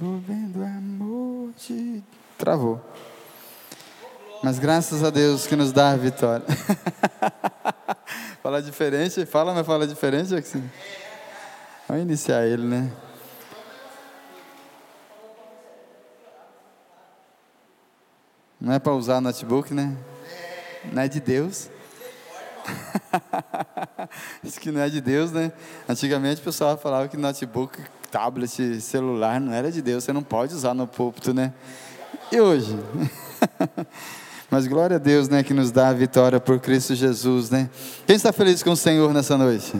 envolvendo amor de... Travou. Mas graças a Deus que nos dá a vitória. fala diferente, fala, mas fala diferente, assim. Vamos iniciar ele, né? Não é para usar notebook, né? Não é de Deus. Isso que não é de Deus, né? Antigamente o pessoal falava que notebook, tablet, celular não era de Deus, você não pode usar no púlpito, né? E hoje? Mas glória a Deus, né, que nos dá a vitória por Cristo Jesus, né? Quem está feliz com o Senhor nessa noite?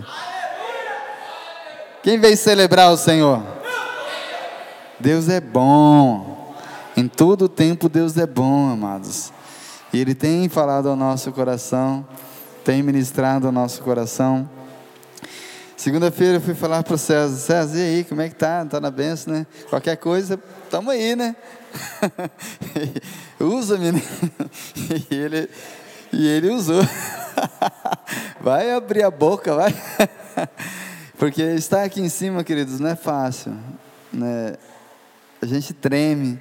Quem veio celebrar o Senhor? Deus é bom. Em todo tempo Deus é bom, amados. E Ele tem falado ao nosso coração, tem ministrado ao nosso coração. Segunda-feira eu fui falar para o César, César, e aí, como é que tá? Tá na benção, né? Qualquer coisa, estamos aí, né? Usa-me, né? E ele, e ele usou. Vai abrir a boca, vai. Porque estar aqui em cima, queridos, não é fácil. Né? A gente treme,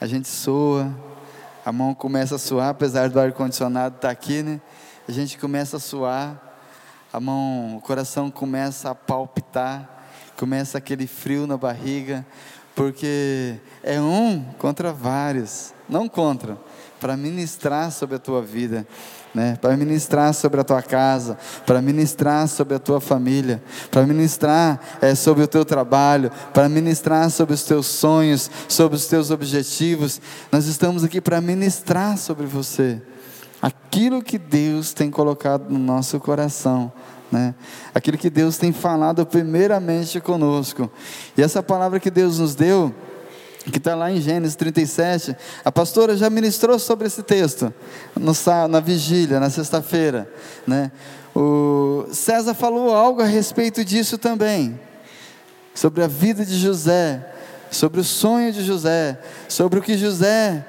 a gente soa, a mão começa a suar, apesar do ar-condicionado estar tá aqui, né? A gente começa a suar, a mão, o coração começa a palpitar, começa aquele frio na barriga, porque é um contra vários, não contra, para ministrar sobre a tua vida, né? para ministrar sobre a tua casa, para ministrar sobre a tua família, para ministrar é, sobre o teu trabalho, para ministrar sobre os teus sonhos, sobre os teus objetivos. Nós estamos aqui para ministrar sobre você aquilo que Deus tem colocado no nosso coração né? Aquilo que Deus tem falado primeiramente conosco. E essa palavra que Deus nos deu, que está lá em Gênesis 37, a pastora já ministrou sobre esse texto, no, na vigília, na sexta-feira. Né? O César falou algo a respeito disso também, sobre a vida de José, sobre o sonho de José, sobre o que José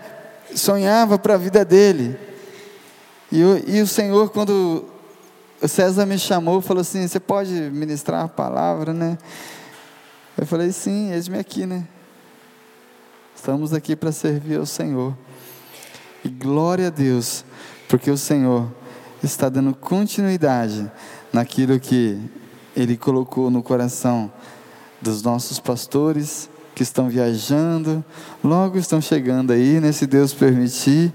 sonhava para a vida dele. E, e o Senhor, quando o César me chamou falou assim: Você pode ministrar a palavra, né? Eu falei: Sim, eis-me aqui, né? Estamos aqui para servir ao Senhor. E glória a Deus, porque o Senhor está dando continuidade naquilo que Ele colocou no coração dos nossos pastores que estão viajando, logo estão chegando aí, né? Se Deus permitir.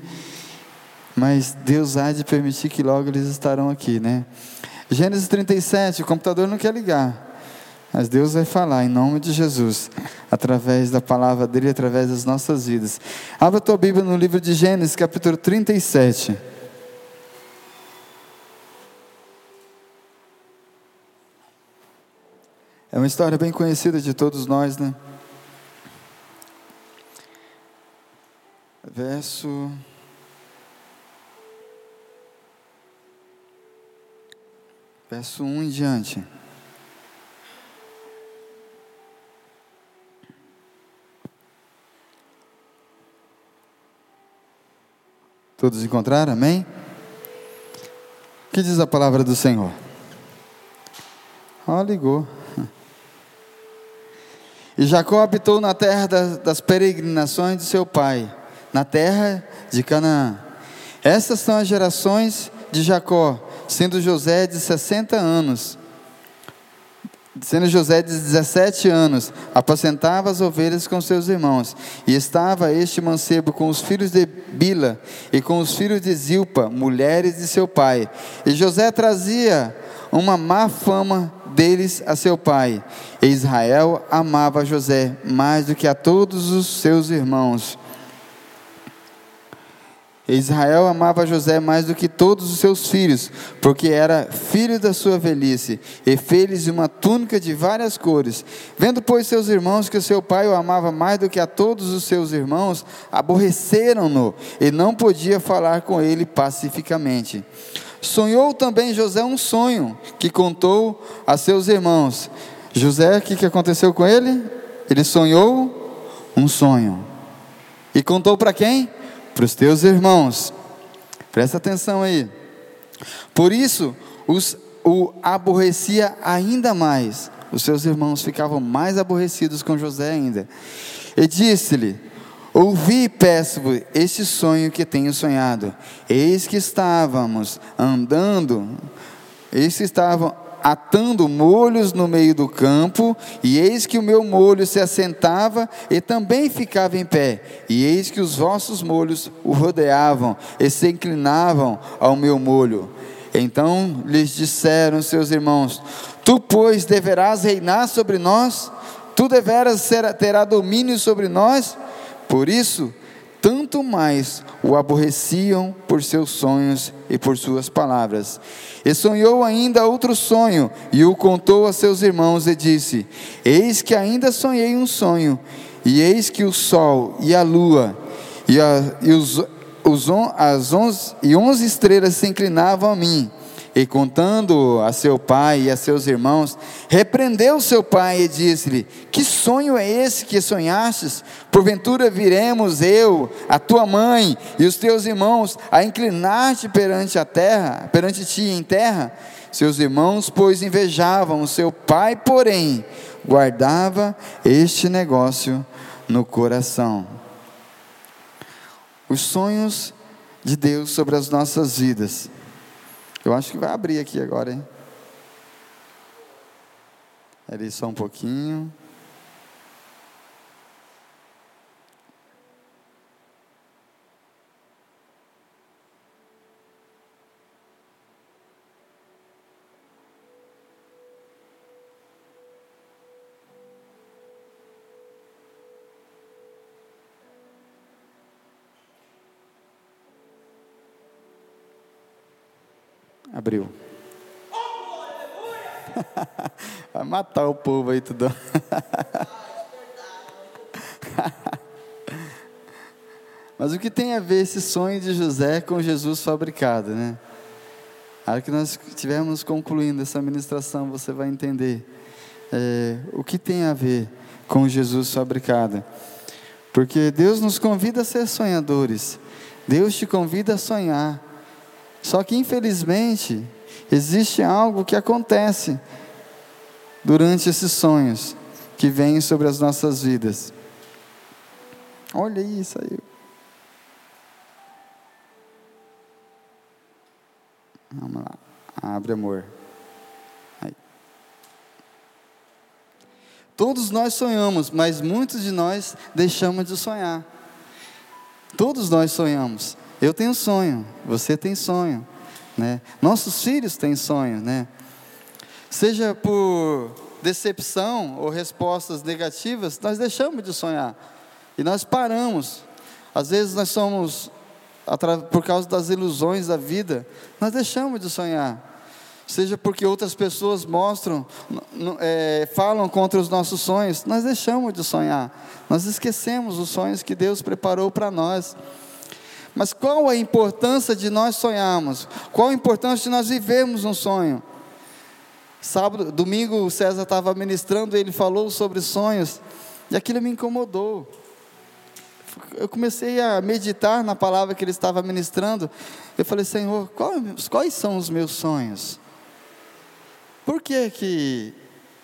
Mas Deus há de permitir que logo eles estarão aqui, né? Gênesis 37, o computador não quer ligar. Mas Deus vai falar em nome de Jesus, através da palavra dele, através das nossas vidas. Abra a tua Bíblia no livro de Gênesis, capítulo 37. É uma história bem conhecida de todos nós, né? Verso verso 1 em diante. Todos encontraram? Amém? O que diz a palavra do Senhor? Ó, oh, ligou. E Jacó habitou na terra das, peregrinações de seu pai, na terra de Canaã. Essas são as gerações de Jacó, sendo José de 60 anos. Sendo José de 17 anos, apacentava as ovelhas com seus irmãos, e estava este mancebo com os filhos de Bila e com os filhos de Zilpa, mulheres de seu pai. E José trazia uma má fama deles a seu pai. E Israel amava José mais do que a todos os seus irmãos Israel amava José mais do que todos os seus filhos, porque era filho da sua velhice, e fez-lhe uma túnica de várias cores. Vendo, pois, seus irmãos que seu pai o amava mais do que a todos os seus irmãos, aborreceram-no, e não podia falar com ele pacificamente. Sonhou também José um sonho, que contou a seus irmãos. José, o que, que aconteceu com ele? Ele sonhou um sonho. E contou para quem? Para os teus irmãos. Presta atenção aí. Por isso, os, o aborrecia ainda mais. Os seus irmãos ficavam mais aborrecidos com José ainda. E disse-lhe: Ouvi, peço-vos, este sonho que tenho sonhado. Eis que estávamos andando, eis que estavam atando molhos no meio do campo, e eis que o meu molho se assentava e também ficava em pé, e eis que os vossos molhos o rodeavam e se inclinavam ao meu molho. Então lhes disseram seus irmãos: Tu, pois, deverás reinar sobre nós, tu deveras terá domínio sobre nós. Por isso, tanto mais o aborreciam por seus sonhos e por suas palavras. E sonhou ainda outro sonho, e o contou a seus irmãos, e disse: Eis que ainda sonhei um sonho, e eis que o sol e a lua e, a, e os, os on, as onze, e onze estrelas se inclinavam a mim. E contando a seu pai e a seus irmãos, repreendeu seu pai e disse-lhe: Que sonho é esse que sonhastes? Porventura viremos eu, a tua mãe e os teus irmãos a inclinar-te perante a terra, perante ti em terra? Seus irmãos, pois, invejavam, seu pai, porém, guardava este negócio no coração. Os sonhos de Deus sobre as nossas vidas eu acho que vai abrir aqui agora, hein? Ali só um pouquinho. Abriu. Vai matar o povo aí tudo. Mas o que tem a ver esse sonho de José com Jesus fabricado, né? A hora que nós estivermos concluindo essa ministração, você vai entender é, o que tem a ver com Jesus fabricado. Porque Deus nos convida a ser sonhadores. Deus te convida a sonhar. Só que, infelizmente, existe algo que acontece durante esses sonhos que vêm sobre as nossas vidas. Olha isso aí. Vamos lá. Abre, amor. Todos nós sonhamos, mas muitos de nós deixamos de sonhar. Todos nós sonhamos. Eu tenho sonho, você tem sonho, né? Nossos filhos têm sonho, né? Seja por decepção ou respostas negativas, nós deixamos de sonhar e nós paramos. Às vezes nós somos por causa das ilusões da vida, nós deixamos de sonhar. Seja porque outras pessoas mostram, é, falam contra os nossos sonhos, nós deixamos de sonhar. Nós esquecemos os sonhos que Deus preparou para nós. Mas qual a importância de nós sonharmos? Qual a importância de nós vivermos um sonho? Sábado, domingo, o César estava ministrando, ele falou sobre sonhos, e aquilo me incomodou. Eu comecei a meditar na palavra que ele estava ministrando. Eu falei, Senhor, quais, quais são os meus sonhos? Por que, que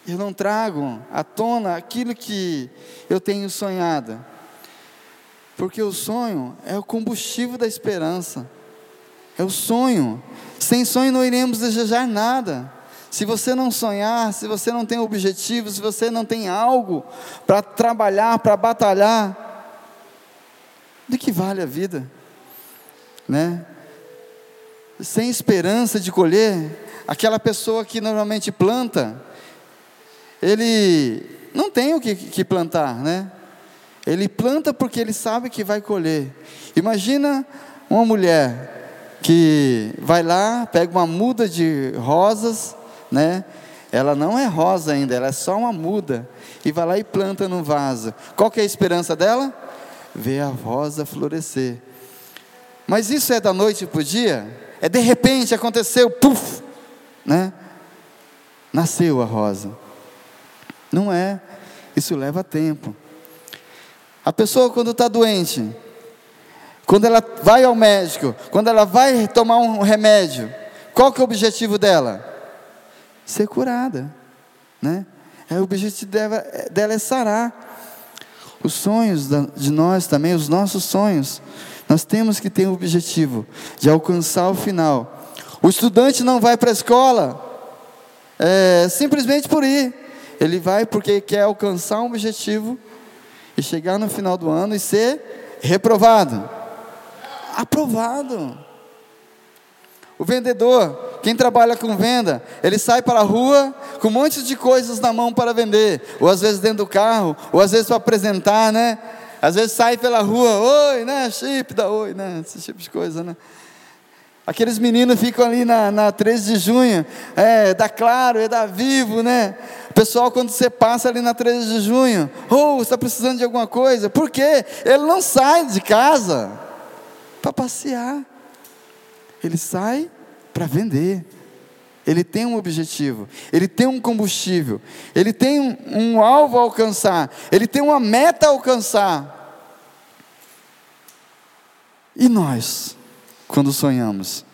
eu não trago à tona aquilo que eu tenho sonhado? Porque o sonho é o combustível da esperança. É o sonho. Sem sonho não iremos desejar nada. Se você não sonhar, se você não tem objetivo, se você não tem algo para trabalhar, para batalhar, de que vale a vida? Né? Sem esperança de colher, aquela pessoa que normalmente planta, ele não tem o que, que plantar, né? Ele planta porque ele sabe que vai colher. Imagina uma mulher que vai lá, pega uma muda de rosas, né? Ela não é rosa ainda, ela é só uma muda e vai lá e planta no vaso. Qual que é a esperança dela? Ver a rosa florescer. Mas isso é da noite para o dia? É de repente aconteceu, puf, né? Nasceu a rosa. Não é. Isso leva tempo. A pessoa, quando está doente, quando ela vai ao médico, quando ela vai tomar um remédio, qual que é o objetivo dela? Ser curada, né? É, o objetivo dela, dela é sarar. Os sonhos de nós também, os nossos sonhos, nós temos que ter o um objetivo de alcançar o final. O estudante não vai para a escola é, simplesmente por ir. Ele vai porque quer alcançar um objetivo e chegar no final do ano e ser reprovado. Aprovado. O vendedor, quem trabalha com venda, ele sai para a rua com um monte de coisas na mão para vender, ou às vezes dentro do carro, ou às vezes para apresentar, né? Às vezes sai pela rua, oi, né? Chip, dá oi, né? Esse tipo de coisa, né? Aqueles meninos ficam ali na, na 13 de junho, é da Claro, é da Vivo, né? Pessoal, quando você passa ali na 13 de junho, ou oh, está precisando de alguma coisa, por quê? Ele não sai de casa para passear, ele sai para vender. Ele tem um objetivo, ele tem um combustível, ele tem um, um alvo a alcançar, ele tem uma meta a alcançar. E nós? Quando sonhamos.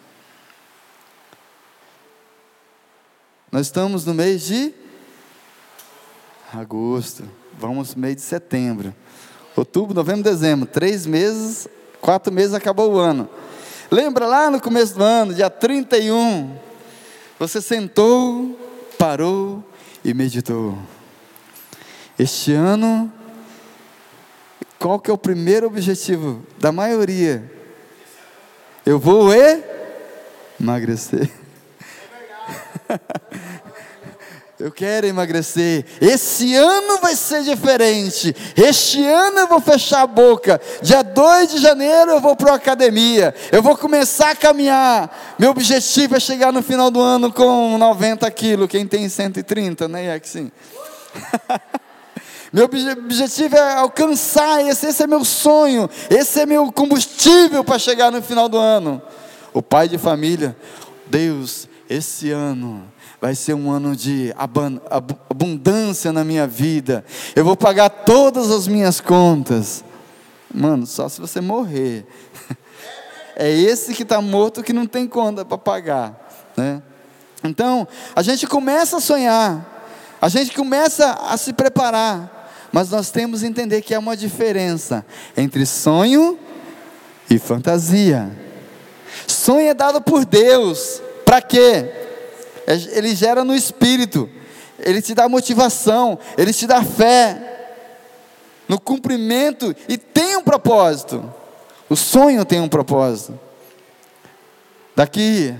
Nós estamos no mês de agosto, vamos no mês de setembro, outubro, novembro, dezembro, três meses, quatro meses acabou o ano. Lembra lá no começo do ano, dia 31, você sentou, parou e meditou. Este ano, qual que é o primeiro objetivo da maioria eu vou emagrecer. Eu quero emagrecer. Esse ano vai ser diferente. Este ano eu vou fechar a boca. Dia 2 de janeiro eu vou para a academia. Eu vou começar a caminhar. Meu objetivo é chegar no final do ano com 90 quilos. Quem tem 130, né? É que sim. Meu objetivo é alcançar esse, esse é meu sonho, esse é meu combustível para chegar no final do ano. O pai de família, Deus, esse ano vai ser um ano de abundância na minha vida. Eu vou pagar todas as minhas contas. Mano, só se você morrer. É esse que está morto que não tem conta para pagar, né? Então, a gente começa a sonhar, a gente começa a se preparar, mas nós temos que entender que há uma diferença entre sonho e fantasia. Sonho é dado por Deus, para quê? É, ele gera no espírito, ele te dá motivação, ele te dá fé no cumprimento e tem um propósito. O sonho tem um propósito. Daqui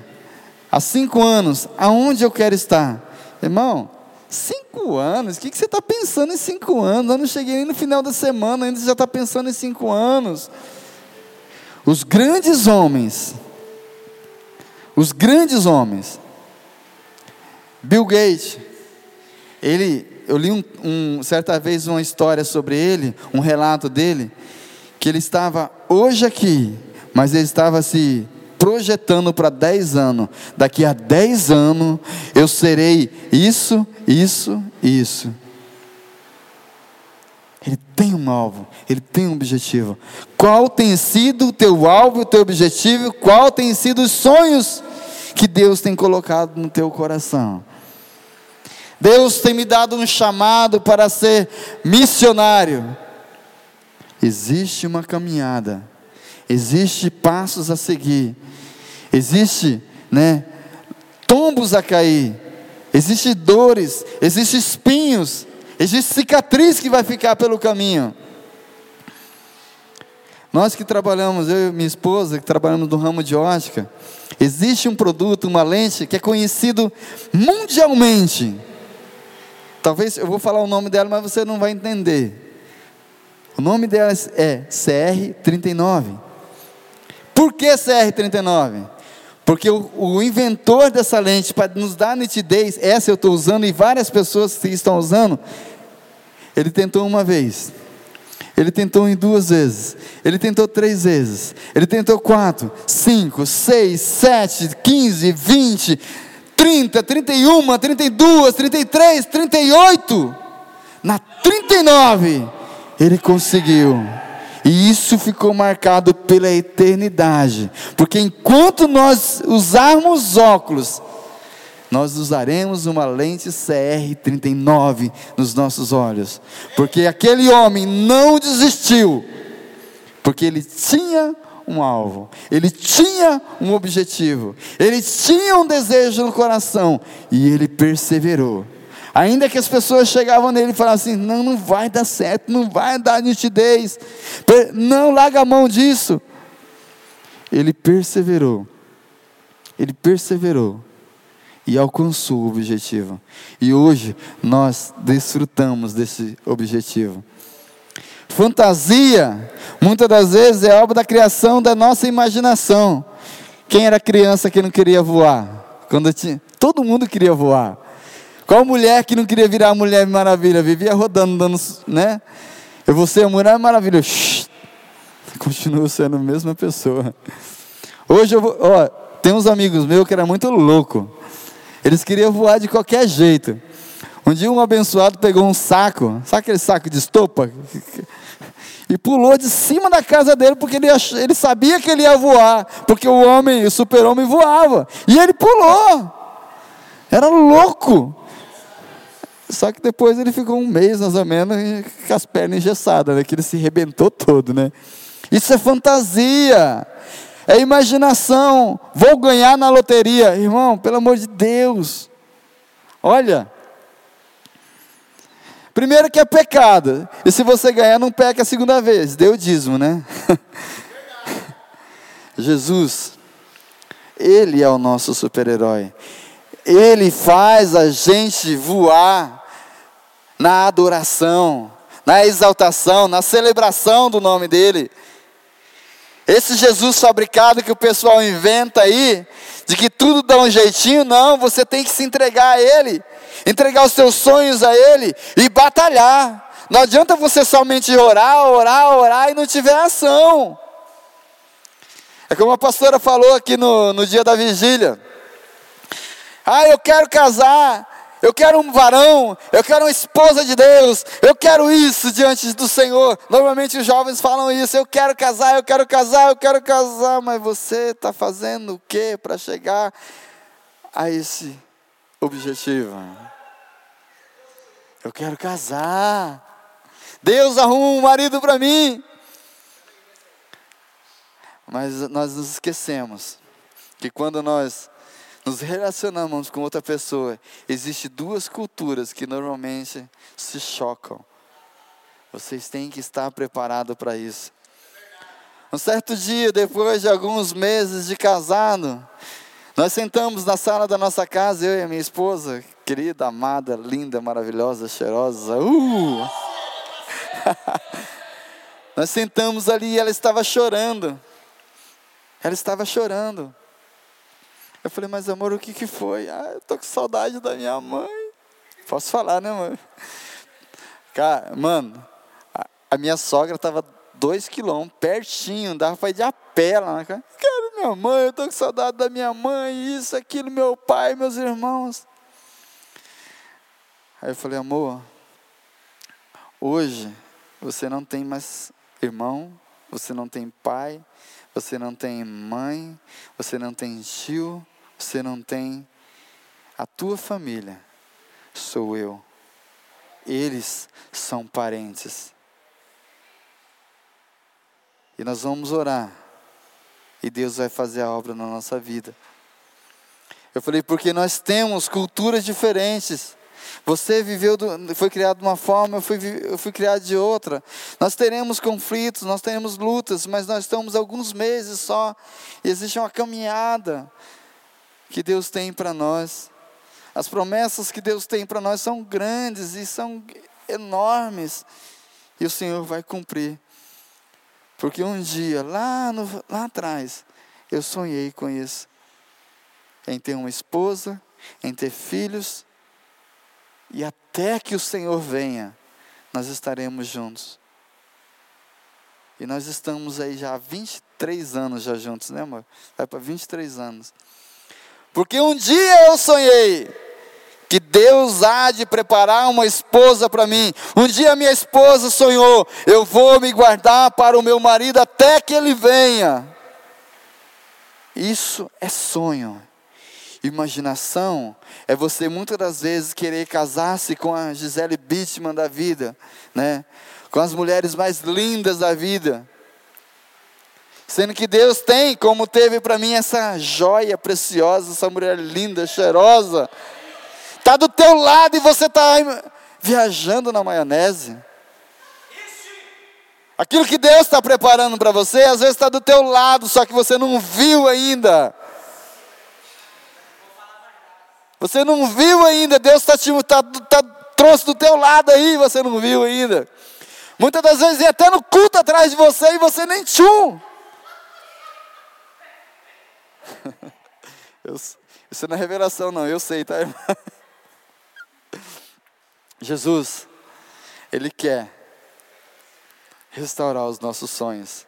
a cinco anos, aonde eu quero estar? Irmão, Cinco anos? O que, você está pensando em cinco anos? Eu não cheguei nem no final da semana, ainda já está pensando em cinco anos. Os grandes homens, os grandes homens, Bill Gates, ele, eu li um, um, certa vez uma história sobre ele, um relato dele, que ele estava hoje aqui, mas ele estava se projetando para 10 anos. Daqui a 10 anos eu serei isso, isso isso. Ele tem um alvo, ele tem um objetivo. Qual tem sido o teu alvo, o teu objetivo? Qual tem sido os sonhos que Deus tem colocado no teu coração? Deus tem me dado um chamado para ser missionário. Existe uma caminhada, existe passos a seguir existe, né, tombos a cair, existe dores, existe espinhos, existe cicatriz que vai ficar pelo caminho. Nós que trabalhamos, eu e minha esposa, que trabalhamos no ramo de ótica, existe um produto, uma lente que é conhecido mundialmente. Talvez eu vou falar o nome dela, mas você não vai entender. O nome dela é CR39. Por que CR39? Porque o, o inventor dessa lente, para nos dar nitidez, essa eu estou usando e várias pessoas que estão usando, ele tentou uma vez, ele tentou em duas vezes, ele tentou três vezes, ele tentou quatro, cinco, seis, sete, quinze, vinte, trinta, trinta e uma, trinta e duas, trinta e três, trinta e oito, na trinta e nove, ele conseguiu. E isso ficou marcado pela eternidade. Porque enquanto nós usarmos óculos, nós usaremos uma lente CR39 nos nossos olhos, porque aquele homem não desistiu, porque ele tinha um alvo, ele tinha um objetivo, ele tinha um desejo no coração. E ele perseverou. Ainda que as pessoas chegavam nele e falavam assim: não, não vai dar certo, não vai dar nitidez, não larga a mão disso. Ele perseverou, ele perseverou e alcançou o objetivo. E hoje nós desfrutamos desse objetivo. Fantasia, muitas das vezes, é obra da criação da nossa imaginação. Quem era criança que não queria voar? Quando tinha, todo mundo queria voar. Qual mulher que não queria virar Mulher Maravilha? Vivia rodando, dando, né? Eu vou ser a Mulher Maravilha. Continuo sendo a mesma pessoa. Hoje eu vou, ó, tem uns amigos meus que era muito louco. Eles queriam voar de qualquer jeito. Um dia um abençoado pegou um saco, sabe aquele saco de estopa? E pulou de cima da casa dele, porque ele, ach, ele sabia que ele ia voar, porque o homem, o super-homem voava. E ele pulou. Era louco. Só que depois ele ficou um mês, mais ou menos, com as pernas engessadas, né? que ele se rebentou todo, né? Isso é fantasia, é imaginação. Vou ganhar na loteria. Irmão, pelo amor de Deus. Olha. Primeiro que é pecado. E se você ganhar, não peca a segunda vez. Deu dízimo, né? Jesus, Ele é o nosso super-herói. Ele faz a gente voar na adoração, na exaltação, na celebração do nome dEle. Esse Jesus fabricado que o pessoal inventa aí, de que tudo dá um jeitinho, não, você tem que se entregar a Ele, entregar os seus sonhos a Ele e batalhar. Não adianta você somente orar, orar, orar e não tiver ação. É como a pastora falou aqui no, no dia da vigília. Ah, eu quero casar, eu quero um varão, eu quero uma esposa de Deus, eu quero isso diante do Senhor. Normalmente os jovens falam isso: eu quero casar, eu quero casar, eu quero casar, mas você está fazendo o que para chegar a esse objetivo? Eu quero casar. Deus arruma um marido para mim. Mas nós nos esquecemos que quando nós nos relacionamos com outra pessoa, existem duas culturas que normalmente se chocam. Vocês têm que estar preparados para isso. Um certo dia, depois de alguns meses de casado, nós sentamos na sala da nossa casa, eu e a minha esposa, querida, amada, linda, maravilhosa, cheirosa. Uh! nós sentamos ali e ela estava chorando. Ela estava chorando. Eu falei, mas amor, o que que foi? Ah, eu tô com saudade da minha mãe. Posso falar, né, mãe? Cara, mano, a, a minha sogra tava dois quilômetros, pertinho, dava para ir de a pé lá, né, cara? Quero minha mãe, eu tô com saudade da minha mãe, isso, aquilo, meu pai, meus irmãos. Aí eu falei, amor, hoje você não tem mais irmão, você não tem pai, você não tem mãe, você não tem tio, você não tem a tua família, sou eu. Eles são parentes. E nós vamos orar. E Deus vai fazer a obra na nossa vida. Eu falei, porque nós temos culturas diferentes. Você viveu, do, foi criado de uma forma, eu fui, eu fui criado de outra. Nós teremos conflitos, nós teremos lutas, mas nós estamos alguns meses só. E existe uma caminhada que Deus tem para nós. As promessas que Deus tem para nós são grandes e são enormes. E o Senhor vai cumprir. Porque um dia, lá, no, lá atrás, eu sonhei com isso. Em ter uma esposa, em ter filhos. E até que o Senhor venha, nós estaremos juntos. E nós estamos aí já há 23 anos já juntos, né amor? Vai para 23 anos. Porque um dia eu sonhei que Deus há de preparar uma esposa para mim. Um dia minha esposa sonhou, eu vou me guardar para o meu marido até que ele venha. Isso é sonho. Imaginação é você muitas das vezes querer casar-se com a Gisele Bittman da vida, né? com as mulheres mais lindas da vida. Sendo que Deus tem, como teve para mim essa joia preciosa, essa mulher linda, cheirosa, está do teu lado e você está viajando na maionese. Aquilo que Deus está preparando para você, às vezes está do teu lado, só que você não viu ainda. Você não viu ainda, Deus está te tá, tá, trouxe do teu lado aí, você não viu ainda. Muitas das vezes é até no culto atrás de você e você nem tchum. Eu, isso não é revelação, não, eu sei, tá, irmão? Jesus, Ele quer restaurar os nossos sonhos.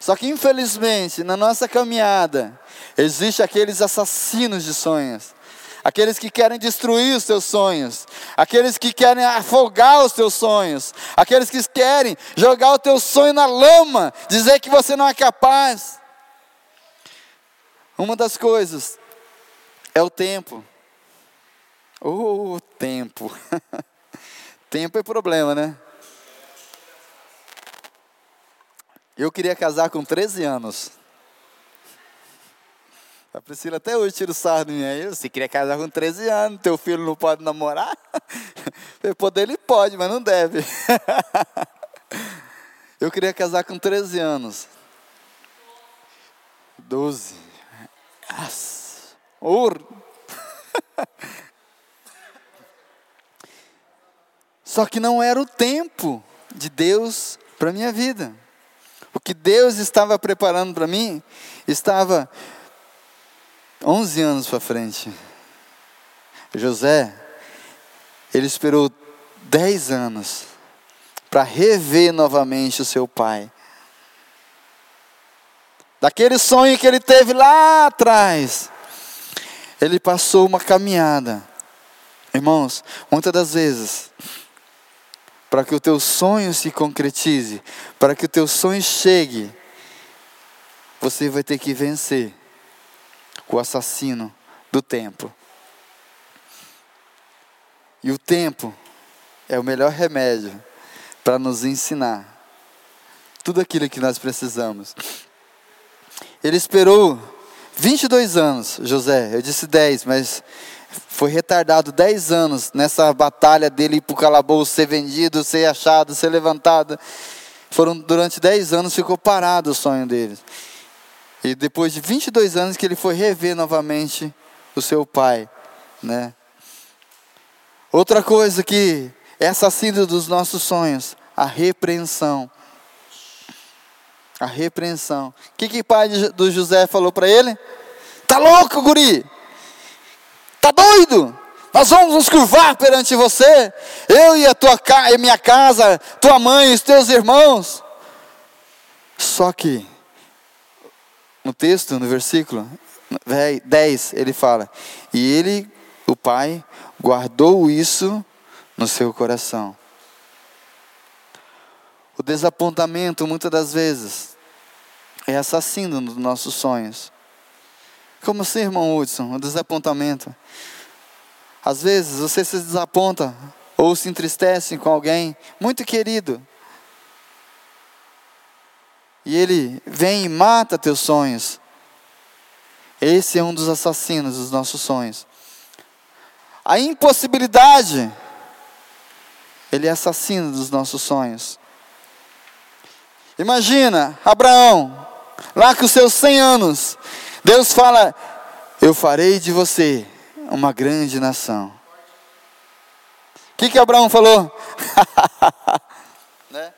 Só que infelizmente, na nossa caminhada, existe aqueles assassinos de sonhos aqueles que querem destruir os teus sonhos, aqueles que querem afogar os teus sonhos, aqueles que querem jogar o teu sonho na lama, dizer que você não é capaz. Uma das coisas é o tempo. O oh, tempo. tempo é problema, né? Eu queria casar com 13 anos. A Priscila até hoje tira o sarro de mim. Aí, você queria casar com 13 anos, teu filho não pode namorar? Poder ele pode, mas não deve. Eu queria casar com 13 anos. 12. Nossa. Só que não era o tempo de Deus para minha vida. O que Deus estava preparando para mim estava 11 anos para frente. José, ele esperou 10 anos para rever novamente o seu pai. Daquele sonho que ele teve lá atrás, ele passou uma caminhada. Irmãos, muitas das vezes, para que o teu sonho se concretize, para que o teu sonho chegue, você vai ter que vencer o assassino do tempo. E o tempo é o melhor remédio para nos ensinar tudo aquilo que nós precisamos. Ele esperou 22 anos, José, eu disse 10, mas foi retardado 10 anos nessa batalha dele ir para o calabouço, ser vendido, ser achado, ser levantado. Foram durante 10 anos, ficou parado o sonho dele. E depois de 22 anos que ele foi rever novamente o seu pai, né? Outra coisa que é assassino dos nossos sonhos, a repreensão. A repreensão. O que que o pai do José falou para ele? Tá louco, guri? Tá doido? Nós vamos nos curvar perante você, eu e a tua e minha casa, tua mãe, os teus irmãos. Só que no texto, no versículo 10, ele fala: E ele, o pai, guardou isso no seu coração. O desapontamento, muitas das vezes, é assassino dos nossos sonhos. Como assim, irmão Hudson? O desapontamento. Às vezes você se desaponta ou se entristece com alguém muito querido e ele vem e mata teus sonhos. Esse é um dos assassinos dos nossos sonhos. A impossibilidade, ele é assassino dos nossos sonhos. Imagina, Abraão, lá com os seus 100 anos, Deus fala: Eu farei de você uma grande nação. O que, que Abraão falou? né?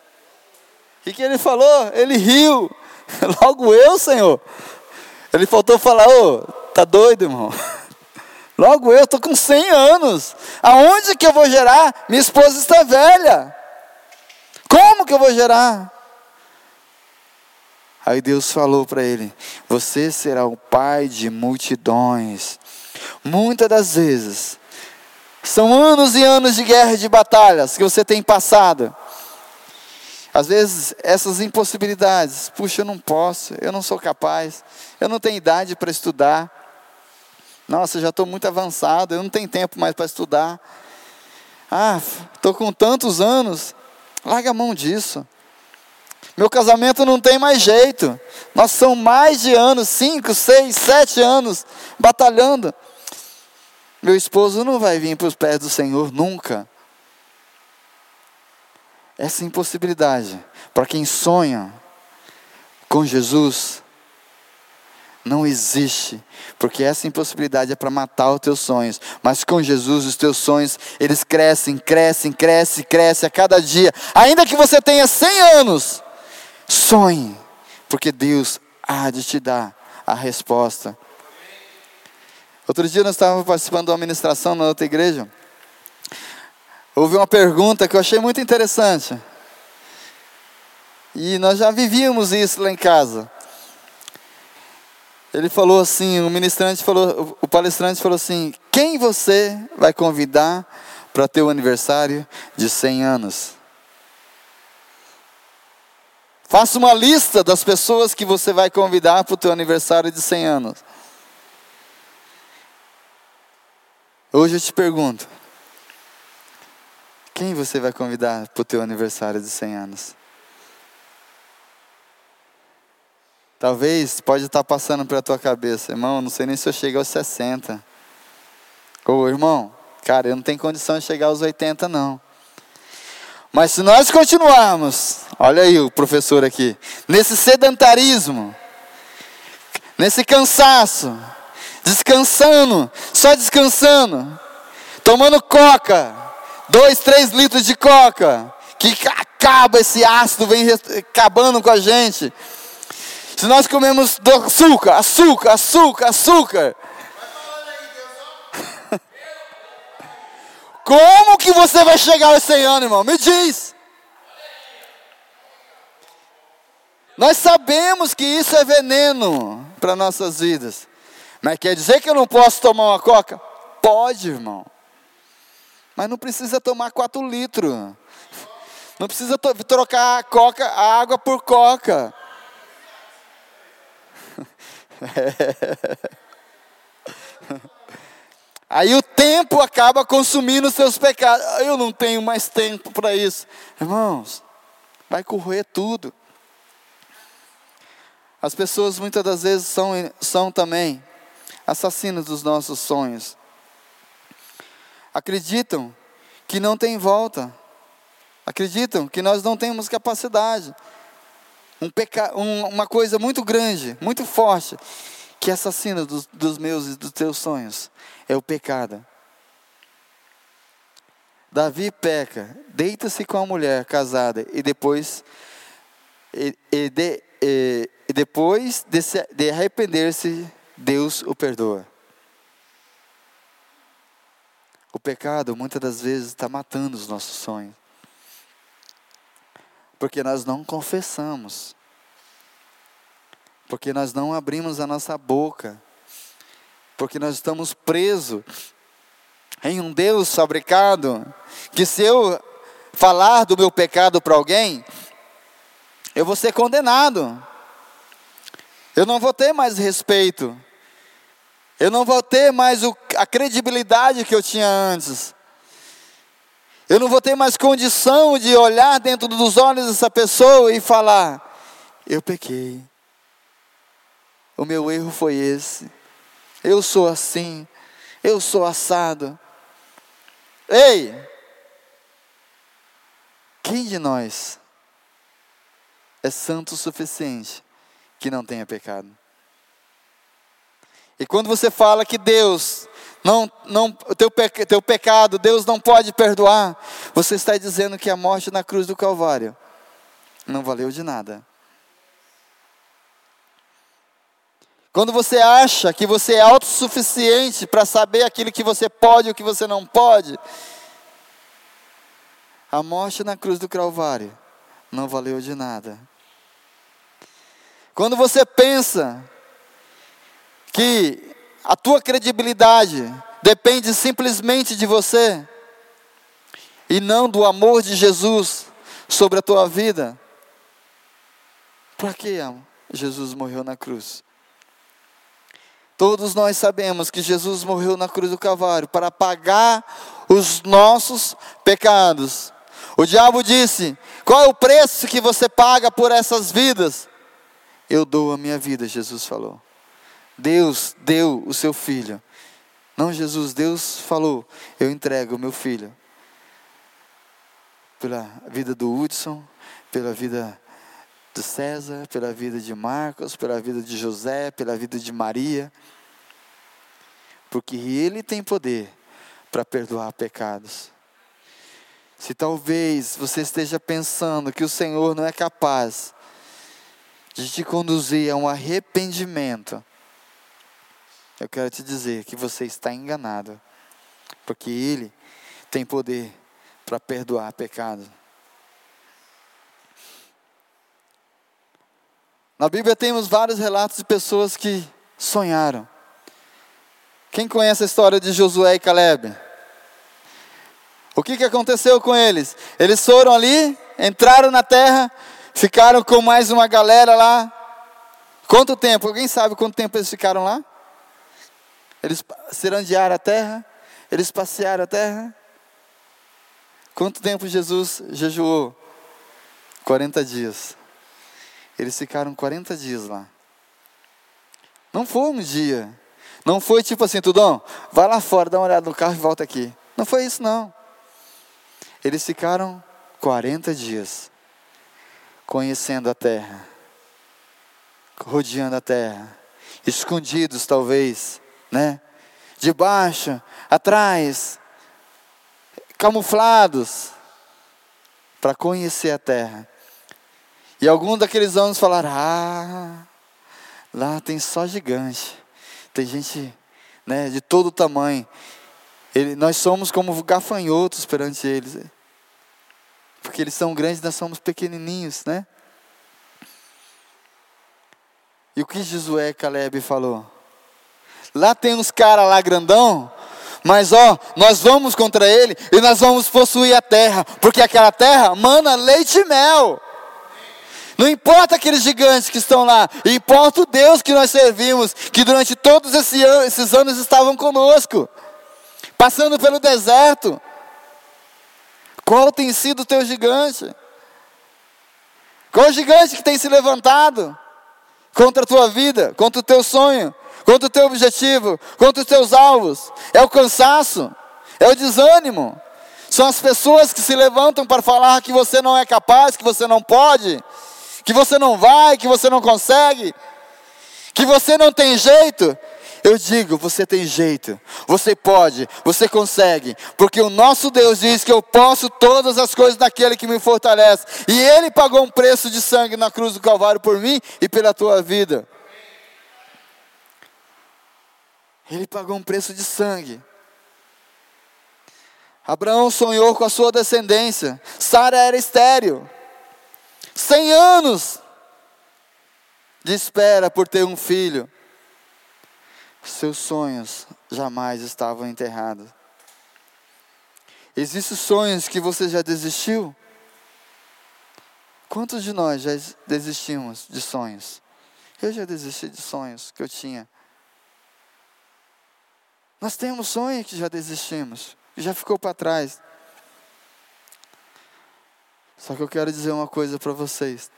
O que, que ele falou? Ele riu. Logo eu, Senhor. Ele faltou falar, ô, tá doido, irmão? Logo eu, estou com 100 anos. Aonde que eu vou gerar? Minha esposa está velha. Como que eu vou gerar? Aí Deus falou para ele: Você será o pai de multidões. Muitas das vezes, são anos e anos de guerra e de batalhas que você tem passado. Às vezes, essas impossibilidades, puxa, eu não posso, eu não sou capaz, eu não tenho idade para estudar. Nossa, já estou muito avançado, eu não tenho tempo mais para estudar. Ah, estou com tantos anos. Larga a mão disso. Meu casamento não tem mais jeito. Nós são mais de anos, cinco, seis, sete anos, batalhando. Meu esposo não vai vir para os pés do Senhor nunca. Essa impossibilidade, para quem sonha com Jesus, não existe, porque essa impossibilidade é para matar os teus sonhos. Mas com Jesus, os teus sonhos, eles crescem, crescem, crescem, crescem a cada dia. Ainda que você tenha 100 anos, sonhe, porque Deus há de te dar a resposta. Outro dia nós estávamos participando de uma ministração na outra igreja. Houve uma pergunta que eu achei muito interessante. E nós já vivíamos isso lá em casa. Ele falou assim, o ministrante falou, o palestrante falou assim: "Quem você vai convidar para ter o aniversário de 100 anos?" Faça uma lista das pessoas que você vai convidar para o teu aniversário de 100 anos. Hoje eu te pergunto: quem você vai convidar para o teu aniversário de 100 anos? Talvez pode estar passando pela tua cabeça, irmão, não sei nem se eu chego aos 60. Ô irmão, cara, eu não tenho condição de chegar aos 80 não. Mas se nós continuarmos, olha aí o professor aqui, nesse sedentarismo, nesse cansaço, descansando, só descansando, tomando coca, dois, três litros de coca, que acaba esse ácido, vem acabando com a gente. Se nós comemos açúcar, açúcar, açúcar, açúcar. Como que você vai chegar aos 100 anos, irmão? Me diz. Nós sabemos que isso é veneno para nossas vidas. Mas quer dizer que eu não posso tomar uma coca? Pode, irmão. Mas não precisa tomar 4 litros. Não precisa trocar a coca, a água por coca. Aí o tempo acaba consumindo os seus pecados. Eu não tenho mais tempo para isso. Irmãos, vai correr tudo. As pessoas muitas das vezes são, são também assassinos dos nossos sonhos. Acreditam que não tem volta. Acreditam que nós não temos capacidade um peca, um, uma coisa muito grande, muito forte, que assassina dos, dos meus e dos teus sonhos, é o pecado. Davi peca, deita-se com a mulher casada e depois e, e, de, e, e depois de, de arrepender-se, Deus o perdoa. O pecado muitas das vezes está matando os nossos sonhos porque nós não confessamos, porque nós não abrimos a nossa boca, porque nós estamos presos em um Deus fabricado, que se eu falar do meu pecado para alguém, eu vou ser condenado, eu não vou ter mais respeito, eu não vou ter mais o, a credibilidade que eu tinha antes. Eu não vou ter mais condição de olhar dentro dos olhos dessa pessoa e falar: eu pequei. O meu erro foi esse. Eu sou assim. Eu sou assado. Ei! Quem de nós é santo o suficiente que não tenha pecado? E quando você fala que Deus não, não, teu, teu pecado, Deus não pode perdoar. Você está dizendo que a morte na cruz do Calvário não valeu de nada. Quando você acha que você é autossuficiente para saber aquilo que você pode e o que você não pode, a morte na cruz do Calvário não valeu de nada. Quando você pensa que a tua credibilidade depende simplesmente de você e não do amor de Jesus sobre a tua vida. Para que Jesus morreu na cruz? Todos nós sabemos que Jesus morreu na cruz do Calvário para pagar os nossos pecados. O diabo disse: Qual é o preço que você paga por essas vidas? Eu dou a minha vida, Jesus falou. Deus deu o seu filho. Não, Jesus, Deus falou: Eu entrego o meu filho. Pela vida do Hudson, pela vida de César, pela vida de Marcos, pela vida de José, pela vida de Maria, porque Ele tem poder para perdoar pecados. Se talvez você esteja pensando que o Senhor não é capaz de te conduzir a um arrependimento, eu quero te dizer que você está enganado, porque Ele tem poder para perdoar pecados. Na Bíblia temos vários relatos de pessoas que sonharam. Quem conhece a história de Josué e Caleb? O que, que aconteceu com eles? Eles foram ali, entraram na terra, ficaram com mais uma galera lá. Quanto tempo? Alguém sabe quanto tempo eles ficaram lá? Eles cirandearam a terra? Eles passearam a terra? Quanto tempo Jesus jejuou? 40 dias. Eles ficaram 40 dias lá. Não foi um dia. Não foi tipo assim, Tudão, vai lá fora, dá uma olhada no carro e volta aqui. Não foi isso, não. Eles ficaram 40 dias conhecendo a terra, rodeando a terra, escondidos talvez, né? Debaixo, atrás, camuflados, para conhecer a terra. E alguns daqueles anos falaram: Ah, lá tem só gigante, tem gente né, de todo tamanho. Ele, nós somos como gafanhotos perante eles, porque eles são grandes, nós somos pequenininhos, né? E o que Josué Caleb falou? Lá tem uns caras lá grandão, mas ó, nós vamos contra ele e nós vamos possuir a terra, porque aquela terra mana leite e mel. Não importa aqueles gigantes que estão lá, importa o Deus que nós servimos, que durante todos esses anos estavam conosco, passando pelo deserto. Qual tem sido o teu gigante? Qual o gigante que tem se levantado contra a tua vida, contra o teu sonho, contra o teu objetivo, contra os teus alvos? É o cansaço, é o desânimo, são as pessoas que se levantam para falar que você não é capaz, que você não pode, que você não vai, que você não consegue, que você não tem jeito. Eu digo, você tem jeito, você pode, você consegue, porque o nosso Deus diz que eu posso todas as coisas naquele que me fortalece, e Ele pagou um preço de sangue na cruz do Calvário por mim e pela tua vida. Ele pagou um preço de sangue. Abraão sonhou com a sua descendência, Sara era estéril. Cem anos de espera por ter um filho. Seus sonhos jamais estavam enterrados. Existem sonhos que você já desistiu? Quantos de nós já desistimos de sonhos? Eu já desisti de sonhos que eu tinha. Nós temos sonhos que já desistimos, que já ficou para trás. Só que eu quero dizer uma coisa para vocês.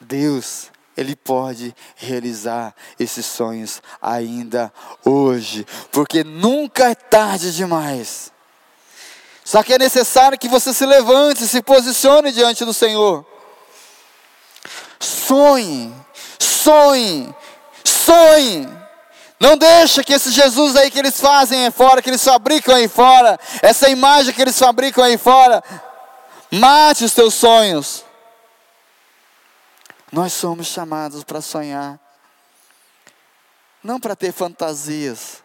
Deus, Ele pode realizar esses sonhos ainda hoje, porque nunca é tarde demais. Só que é necessário que você se levante, se posicione diante do Senhor. Sonhe, sonhe, sonhe. Não deixa que esse Jesus aí que eles fazem aí fora, que eles fabricam aí fora, essa imagem que eles fabricam aí fora, Mate os teus sonhos. Nós somos chamados para sonhar, não para ter fantasias,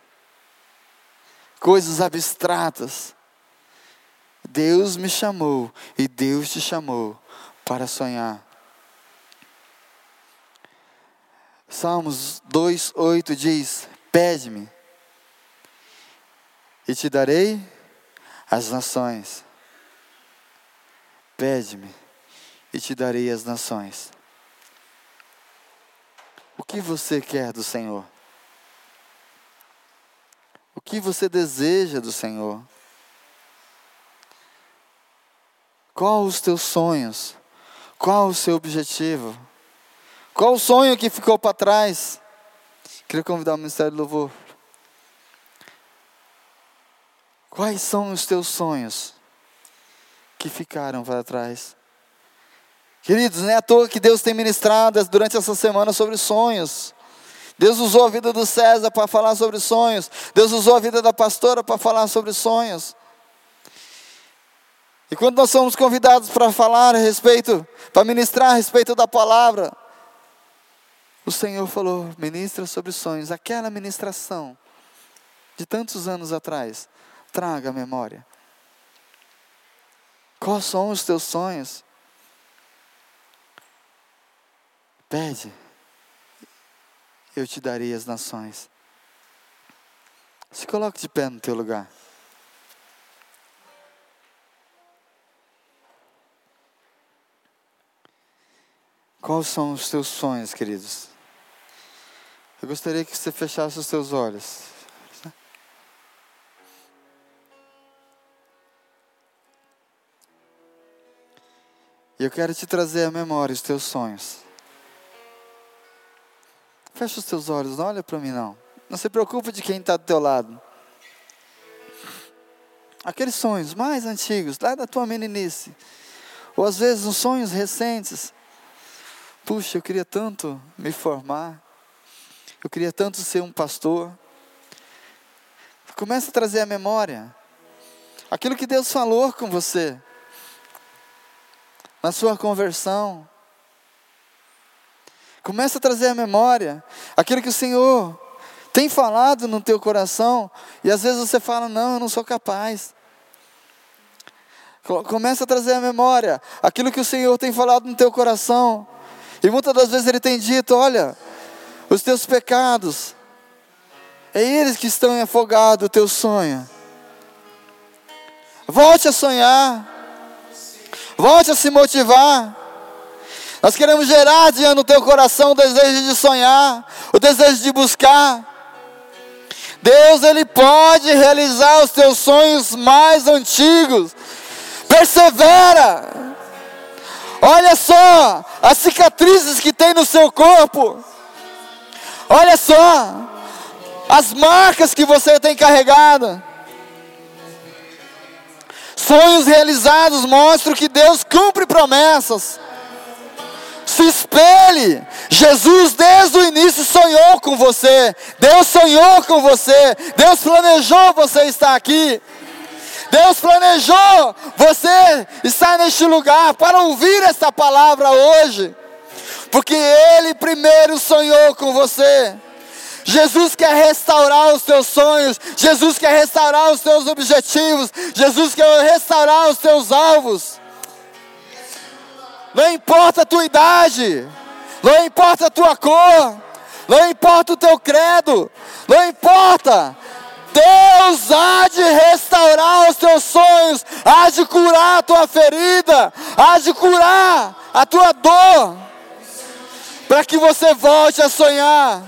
coisas abstratas. Deus me chamou e Deus te chamou para sonhar. Salmos 2:8 diz: Pede-me e te darei as nações Pede-me e te darei as nações. O que você quer do Senhor? O que você deseja do Senhor? Qual os teus sonhos? Qual o seu objetivo? Qual o sonho que ficou para trás? Queria convidar o Ministério do Louvor. Quais são os teus sonhos que ficaram para trás? Queridos, não é à toa que Deus tem ministrado durante essa semana sobre sonhos. Deus usou a vida do César para falar sobre sonhos. Deus usou a vida da pastora para falar sobre sonhos. E quando nós somos convidados para falar a respeito, para ministrar a respeito da palavra, o Senhor falou: ministra sobre sonhos. Aquela ministração de tantos anos atrás, traga a memória. Quais são os teus sonhos? Pede, eu te darei as nações. Se coloque de pé no teu lugar. Quais são os teus sonhos, queridos? Eu gostaria que você fechasse os seus olhos. E eu quero te trazer à memória os teus sonhos. Fecha os teus olhos, não olha para mim não. Não se preocupe de quem está do teu lado. Aqueles sonhos mais antigos, lá da tua meninice. Ou às vezes uns sonhos recentes Puxa, eu queria tanto me formar. Eu queria tanto ser um pastor. Começa a trazer a memória. Aquilo que Deus falou com você. Na sua conversão. Começa a trazer a memória. Aquilo que o Senhor tem falado no teu coração. E às vezes você fala, não, eu não sou capaz. Começa a trazer a memória. Aquilo que o Senhor tem falado no teu coração. E muitas das vezes ele tem dito: olha, os teus pecados, é eles que estão afogados o teu sonho. Volte a sonhar, volte a se motivar. Nós queremos gerar diante do teu coração o desejo de sonhar, o desejo de buscar. Deus, Ele pode realizar os teus sonhos mais antigos. Persevera. Olha só as cicatrizes que tem no seu corpo. Olha só as marcas que você tem carregado. Sonhos realizados mostram que Deus cumpre promessas. Se espelhe. Jesus desde o início sonhou com você. Deus sonhou com você. Deus planejou você estar aqui. Deus planejou você estar neste lugar para ouvir esta palavra hoje, porque Ele primeiro sonhou com você. Jesus quer restaurar os teus sonhos, Jesus quer restaurar os teus objetivos, Jesus quer restaurar os teus alvos. Não importa a tua idade, não importa a tua cor, não importa o teu credo, não importa Deus há de restaurar os teus sonhos, há de curar a tua ferida, há de curar a tua dor, para que você volte a sonhar.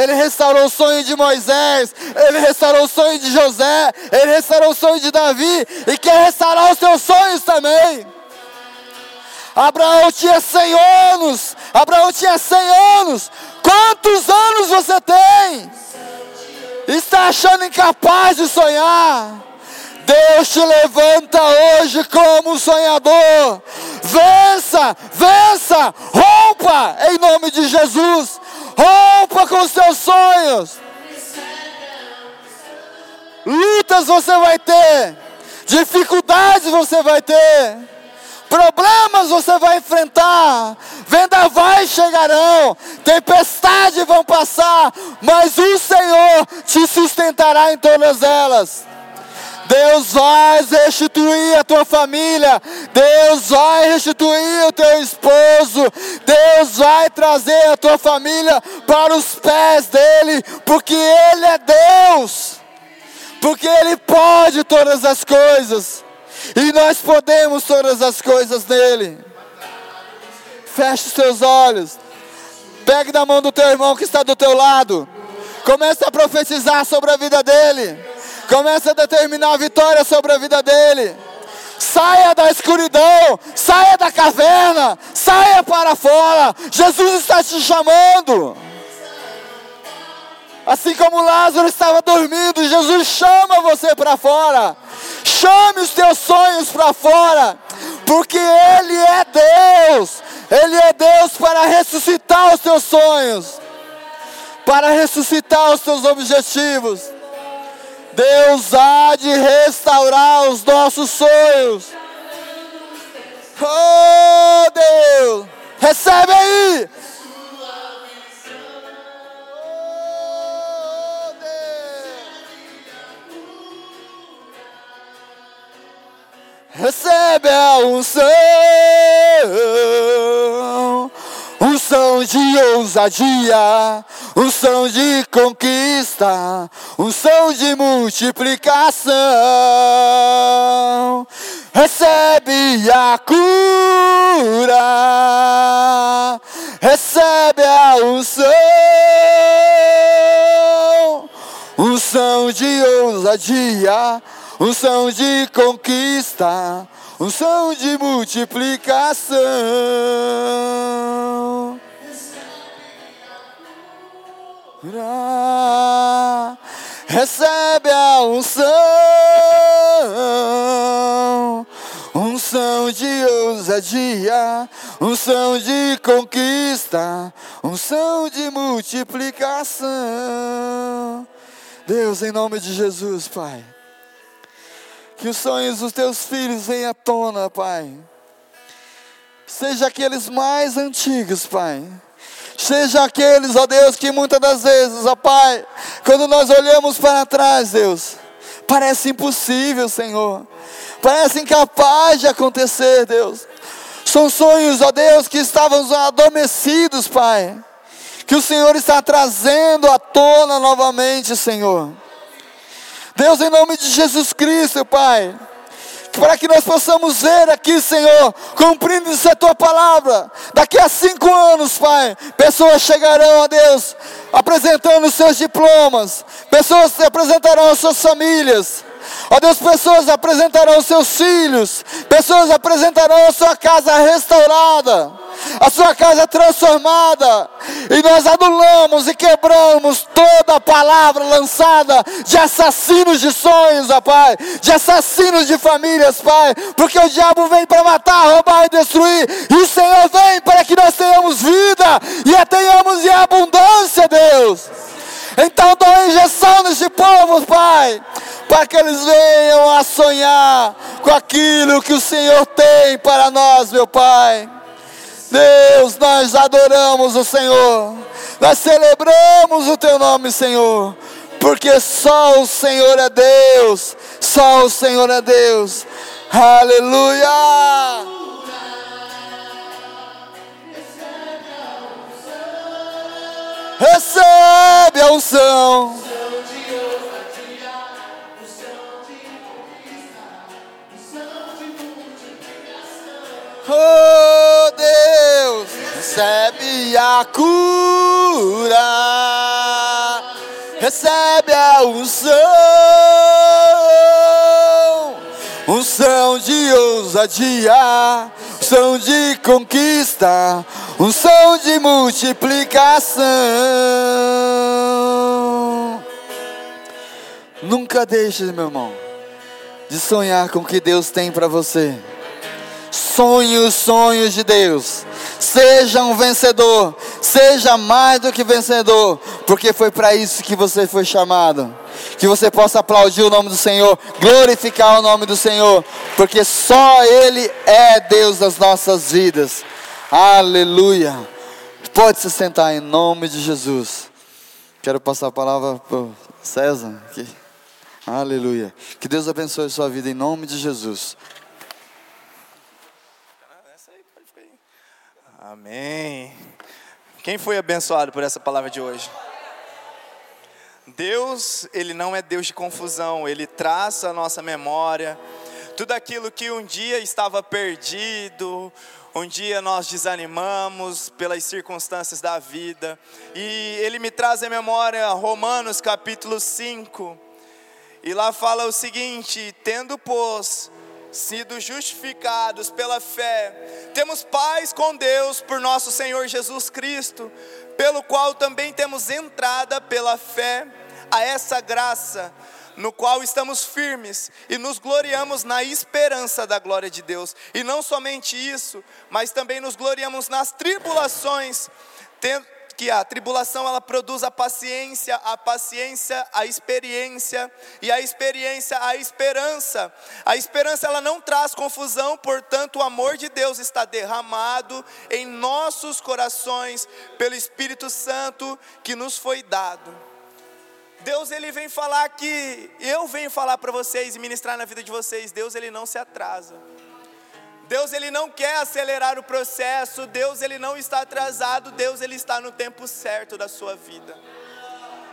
Ele restaurou o sonho de Moisés, ele restaurou o sonho de José, ele restaurou o sonho de Davi e quer restaurar os teus sonhos também. Abraão tinha 100 anos, Abraão tinha 100 anos. Quantos anos você tem? está achando incapaz de sonhar, Deus te levanta hoje como sonhador. Vença, vença, rompa em nome de Jesus. Rompa com os seus sonhos. Lutas você vai ter, dificuldades você vai ter. Problemas você vai enfrentar, vendavais chegarão, tempestades vão passar, mas o Senhor te sustentará em todas elas. Deus vai restituir a tua família, Deus vai restituir o teu esposo, Deus vai trazer a tua família para os pés dEle, porque Ele é Deus, porque Ele pode todas as coisas. E nós podemos todas as coisas nele. Feche os teus olhos. Pegue na mão do teu irmão que está do teu lado. Comece a profetizar sobre a vida dele. Comece a determinar a vitória sobre a vida dele. Saia da escuridão, saia da caverna, saia para fora. Jesus está te chamando. Assim como Lázaro estava dormindo, Jesus chama você para fora. Chame os teus sonhos para fora, porque Ele é Deus. Ele é Deus para ressuscitar os teus sonhos, para ressuscitar os teus objetivos. Deus há de restaurar os nossos sonhos. Oh Deus, recebe aí. recebe a unção, unção de ousadia, unção de conquista, unção de multiplicação. Recebe a cura, recebe a unção, unção de ousadia unção de conquista, unção de multiplicação. Recebe a unção, unção de ousadia, unção de conquista, unção de multiplicação. Deus, em nome de Jesus, Pai. Que os sonhos dos teus filhos venham à tona, Pai. Seja aqueles mais antigos, Pai. Seja aqueles, ó Deus, que muitas das vezes, ó Pai, quando nós olhamos para trás, Deus, parece impossível, Senhor. Parece incapaz de acontecer, Deus. São sonhos, ó Deus, que estavam adormecidos, Pai. Que o Senhor está trazendo à tona novamente, Senhor. Deus, em nome de Jesus Cristo, Pai, para que nós possamos ver aqui, Senhor, cumprindo-se a tua palavra. Daqui a cinco anos, Pai, pessoas chegarão a Deus apresentando seus diplomas, pessoas se apresentarão às suas famílias. Ó Deus, pessoas apresentarão seus filhos, pessoas apresentarão a sua casa restaurada a sua casa transformada, e nós anulamos e quebramos toda palavra lançada de assassinos de sonhos, ó Pai, de assassinos de famílias, Pai, porque o diabo vem para matar, roubar e destruir, e o Senhor vem para que nós tenhamos vida e a tenhamos em abundância, Deus. Então dá uma injeção nesse povo, Pai, para que eles venham a sonhar com aquilo que o Senhor tem para nós, meu Pai. Deus, nós adoramos o Senhor, nós celebramos o Teu nome, Senhor, porque só o Senhor é Deus, só o Senhor é Deus, aleluia. Recebe a unção. Oh Deus, recebe a cura, recebe a unção, unção de ousadia, unção de conquista, unção de multiplicação. Nunca deixe, meu irmão, de sonhar com o que Deus tem para você. Sonhe os sonhos de Deus. Seja um vencedor. Seja mais do que vencedor. Porque foi para isso que você foi chamado. Que você possa aplaudir o nome do Senhor. Glorificar o nome do Senhor. Porque só Ele é Deus das nossas vidas. Aleluia. Pode se sentar em nome de Jesus. Quero passar a palavra para César. Aqui. Aleluia. Que Deus abençoe a sua vida em nome de Jesus. Amém. Quem foi abençoado por essa palavra de hoje? Deus, Ele não é Deus de confusão, Ele traça a nossa memória tudo aquilo que um dia estava perdido, um dia nós desanimamos pelas circunstâncias da vida, e ele me traz à memória Romanos capítulo 5, e lá fala o seguinte: tendo, pois, sido justificados pela fé, temos paz com Deus por nosso Senhor Jesus Cristo, pelo qual também temos entrada pela fé a essa graça, no qual estamos firmes e nos gloriamos na esperança da glória de Deus. E não somente isso, mas também nos gloriamos nas tribulações, tendo que a tribulação ela produz a paciência, a paciência a experiência e a experiência a esperança. A esperança ela não traz confusão, portanto o amor de Deus está derramado em nossos corações pelo Espírito Santo que nos foi dado. Deus ele vem falar que eu venho falar para vocês e ministrar na vida de vocês. Deus ele não se atrasa. Deus ele não quer acelerar o processo, Deus ele não está atrasado, Deus ele está no tempo certo da sua vida.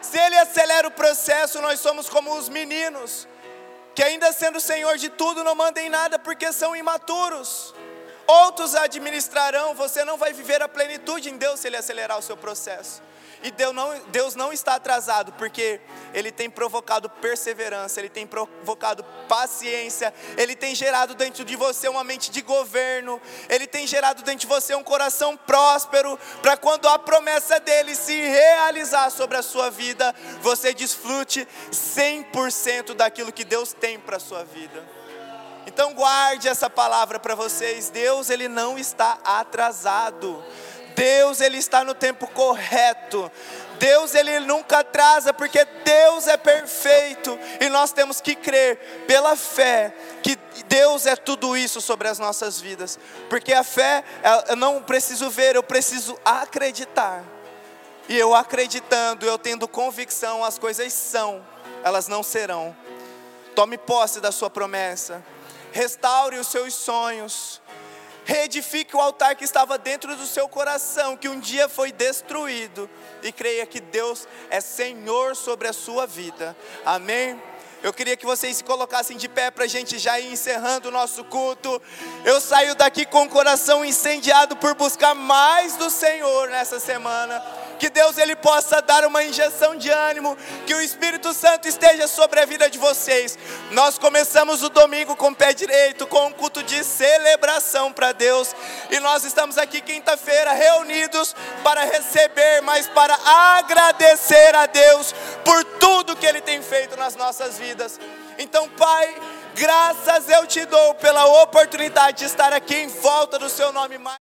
Se ele acelera o processo, nós somos como os meninos, que ainda sendo Senhor de tudo, não mandem nada porque são imaturos. Outros administrarão, você não vai viver a plenitude em Deus se ele acelerar o seu processo. E Deus não, Deus não está atrasado, porque Ele tem provocado perseverança, Ele tem provocado paciência, Ele tem gerado dentro de você uma mente de governo, Ele tem gerado dentro de você um coração próspero, para quando a promessa dele se realizar sobre a sua vida, você desfrute 100% daquilo que Deus tem para a sua vida. Então guarde essa palavra para vocês. Deus ele não está atrasado. Deus ele está no tempo correto. Deus ele nunca atrasa, porque Deus é perfeito e nós temos que crer pela fé que Deus é tudo isso sobre as nossas vidas. Porque a fé, eu não preciso ver, eu preciso acreditar. E eu acreditando, eu tendo convicção, as coisas são, elas não serão. Tome posse da sua promessa. Restaure os seus sonhos reedifique o altar que estava dentro do seu coração, que um dia foi destruído, e creia que Deus é Senhor sobre a sua vida. Amém? Eu queria que vocês se colocassem de pé para a gente já ir encerrando o nosso culto. Eu saio daqui com o coração incendiado por buscar mais do Senhor nessa semana que Deus ele possa dar uma injeção de ânimo, que o Espírito Santo esteja sobre a vida de vocês. Nós começamos o domingo com o pé direito, com um culto de celebração para Deus, e nós estamos aqui quinta-feira reunidos para receber, mas para agradecer a Deus por tudo que ele tem feito nas nossas vidas. Então, Pai, graças eu te dou pela oportunidade de estar aqui em volta do seu nome mais